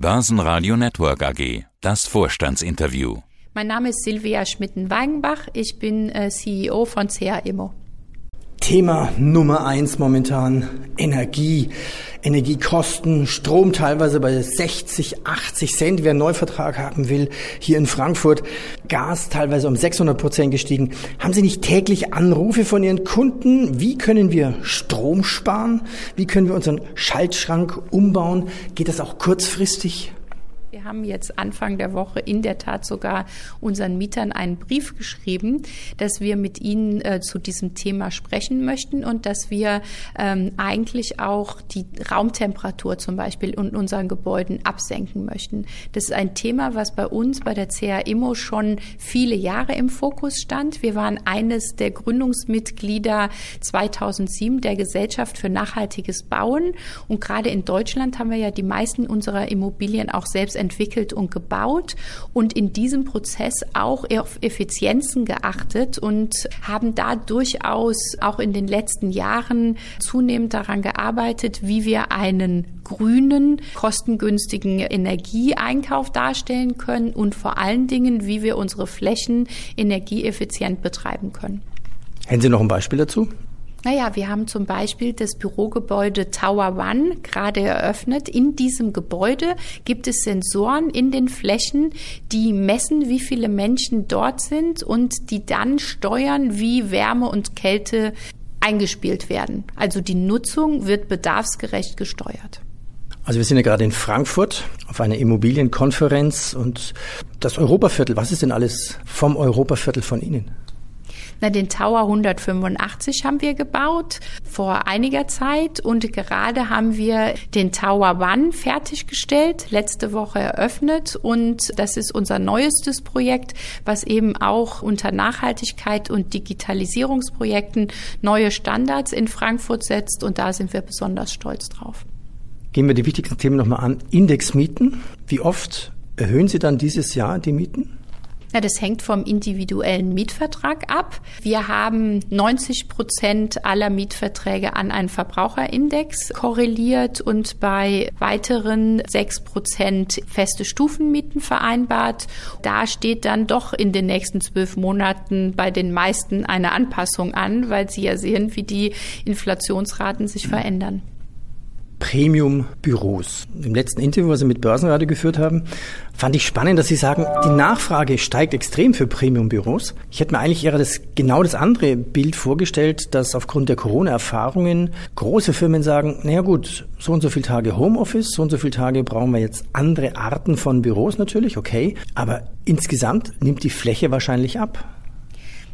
Börsenradio Network AG. Das Vorstandsinterview. Mein Name ist Silvia Schmitten-Weigenbach. Ich bin äh, CEO von CA. Thema Nummer eins momentan Energie, Energiekosten, Strom teilweise bei 60, 80 Cent, wer einen Neuvertrag haben will, hier in Frankfurt, Gas teilweise um 600 Prozent gestiegen. Haben Sie nicht täglich Anrufe von Ihren Kunden? Wie können wir Strom sparen? Wie können wir unseren Schaltschrank umbauen? Geht das auch kurzfristig? Wir haben jetzt Anfang der Woche in der Tat sogar unseren Mietern einen Brief geschrieben, dass wir mit ihnen äh, zu diesem Thema sprechen möchten und dass wir ähm, eigentlich auch die Raumtemperatur zum Beispiel in unseren Gebäuden absenken möchten. Das ist ein Thema, was bei uns bei der CA Immo schon viele Jahre im Fokus stand. Wir waren eines der Gründungsmitglieder 2007 der Gesellschaft für nachhaltiges Bauen und gerade in Deutschland haben wir ja die meisten unserer Immobilien auch selbst entwickelt und gebaut und in diesem Prozess auch auf Effizienzen geachtet und haben da durchaus auch in den letzten Jahren zunehmend daran gearbeitet, wie wir einen grünen, kostengünstigen Energieeinkauf darstellen können und vor allen Dingen, wie wir unsere Flächen energieeffizient betreiben können. Hätten Sie noch ein Beispiel dazu? Naja, wir haben zum Beispiel das Bürogebäude Tower One gerade eröffnet. In diesem Gebäude gibt es Sensoren in den Flächen, die messen, wie viele Menschen dort sind und die dann steuern, wie Wärme und Kälte eingespielt werden. Also die Nutzung wird bedarfsgerecht gesteuert. Also wir sind ja gerade in Frankfurt auf einer Immobilienkonferenz und das Europaviertel, was ist denn alles vom Europaviertel von Ihnen? Na, den Tower 185 haben wir gebaut vor einiger Zeit und gerade haben wir den Tower One fertiggestellt, letzte Woche eröffnet und das ist unser neuestes Projekt, was eben auch unter Nachhaltigkeit und Digitalisierungsprojekten neue Standards in Frankfurt setzt und da sind wir besonders stolz drauf. Gehen wir die wichtigsten Themen nochmal an. Indexmieten. Wie oft erhöhen Sie dann dieses Jahr die Mieten? Ja, das hängt vom individuellen Mietvertrag ab. Wir haben 90 Prozent aller Mietverträge an einen Verbraucherindex korreliert und bei weiteren sechs Prozent feste Stufenmieten vereinbart. Da steht dann doch in den nächsten zwölf Monaten bei den meisten eine Anpassung an, weil sie ja sehen, wie die Inflationsraten sich verändern. Premium-Büros. Im letzten Interview, was Sie mit Börsenradio geführt haben, fand ich spannend, dass Sie sagen, die Nachfrage steigt extrem für Premium-Büros. Ich hätte mir eigentlich eher das, genau das andere Bild vorgestellt, dass aufgrund der Corona-Erfahrungen große Firmen sagen, naja gut, so und so viele Tage Homeoffice, so und so viele Tage brauchen wir jetzt andere Arten von Büros natürlich, okay. Aber insgesamt nimmt die Fläche wahrscheinlich ab.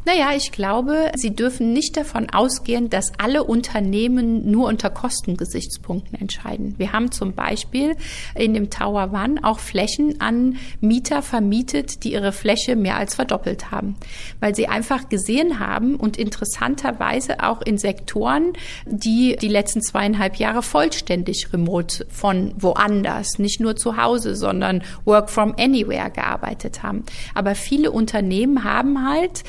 Naja, ich glaube, Sie dürfen nicht davon ausgehen, dass alle Unternehmen nur unter Kostengesichtspunkten entscheiden. Wir haben zum Beispiel in dem Tower One auch Flächen an Mieter vermietet, die ihre Fläche mehr als verdoppelt haben, weil sie einfach gesehen haben und interessanterweise auch in Sektoren, die die letzten zweieinhalb Jahre vollständig remote von woanders, nicht nur zu Hause, sondern Work from Anywhere gearbeitet haben. Aber viele Unternehmen haben halt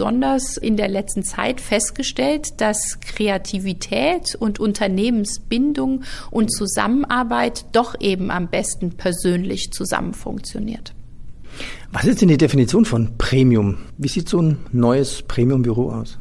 in der letzten Zeit festgestellt, dass Kreativität und Unternehmensbindung und Zusammenarbeit doch eben am besten persönlich zusammen funktioniert. Was ist denn die Definition von Premium? Wie sieht so ein neues Premium-Büro aus?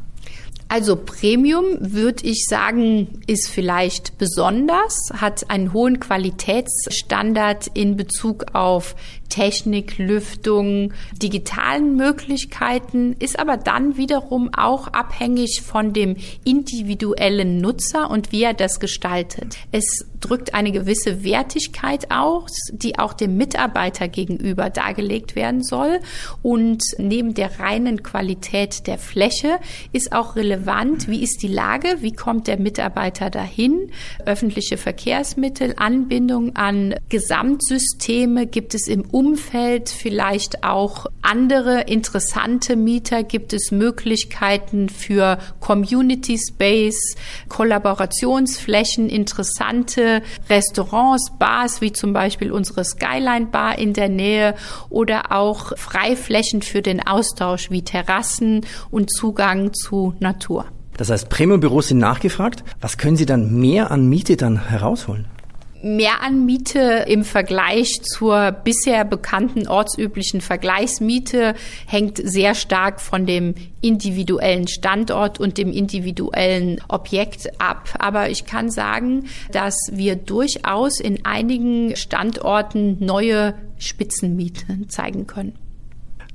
Also Premium würde ich sagen, ist vielleicht besonders, hat einen hohen Qualitätsstandard in Bezug auf Technik, Lüftung, digitalen Möglichkeiten, ist aber dann wiederum auch abhängig von dem individuellen Nutzer und wie er das gestaltet. Es drückt eine gewisse Wertigkeit aus, die auch dem Mitarbeiter gegenüber dargelegt werden soll. Und neben der reinen Qualität der Fläche ist auch relevant, wie ist die Lage, wie kommt der Mitarbeiter dahin, öffentliche Verkehrsmittel, Anbindung an Gesamtsysteme, gibt es im Umfeld vielleicht auch andere interessante Mieter? Gibt es Möglichkeiten für Community Space, Kollaborationsflächen, interessante Restaurants, Bars, wie zum Beispiel unsere Skyline Bar in der Nähe oder auch Freiflächen für den Austausch wie Terrassen und Zugang zu Natur? Das heißt, Premium-Büros sind nachgefragt. Was können Sie dann mehr an Miete dann herausholen? Mehranmiete im Vergleich zur bisher bekannten ortsüblichen Vergleichsmiete hängt sehr stark von dem individuellen Standort und dem individuellen Objekt ab. Aber ich kann sagen, dass wir durchaus in einigen Standorten neue Spitzenmieten zeigen können.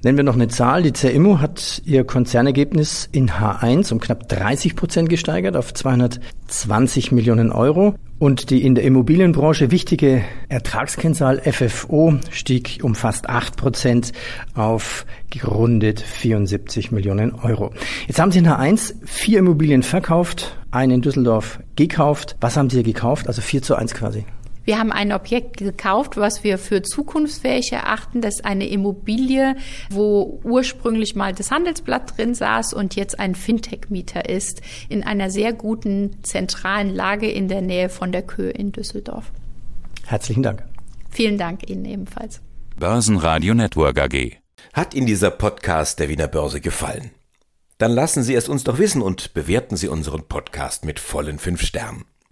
Nennen wir noch eine Zahl. Die CIMO hat ihr Konzernergebnis in H1 um knapp 30 Prozent gesteigert auf 220 Millionen Euro. Und die in der Immobilienbranche wichtige Ertragskennzahl FFO stieg um fast 8 Prozent auf gerundet 74 Millionen Euro. Jetzt haben Sie in H1 vier Immobilien verkauft, eine in Düsseldorf gekauft. Was haben Sie gekauft? Also 4 zu 1 quasi. Wir haben ein Objekt gekauft, was wir für zukunftsfähig erachten. Das ist eine Immobilie, wo ursprünglich mal das Handelsblatt drin saß und jetzt ein Fintech-Mieter ist, in einer sehr guten zentralen Lage in der Nähe von der Köhe in Düsseldorf. Herzlichen Dank. Vielen Dank Ihnen ebenfalls. Börsenradio Network AG. Hat Ihnen dieser Podcast der Wiener Börse gefallen? Dann lassen Sie es uns doch wissen und bewerten Sie unseren Podcast mit vollen fünf Sternen.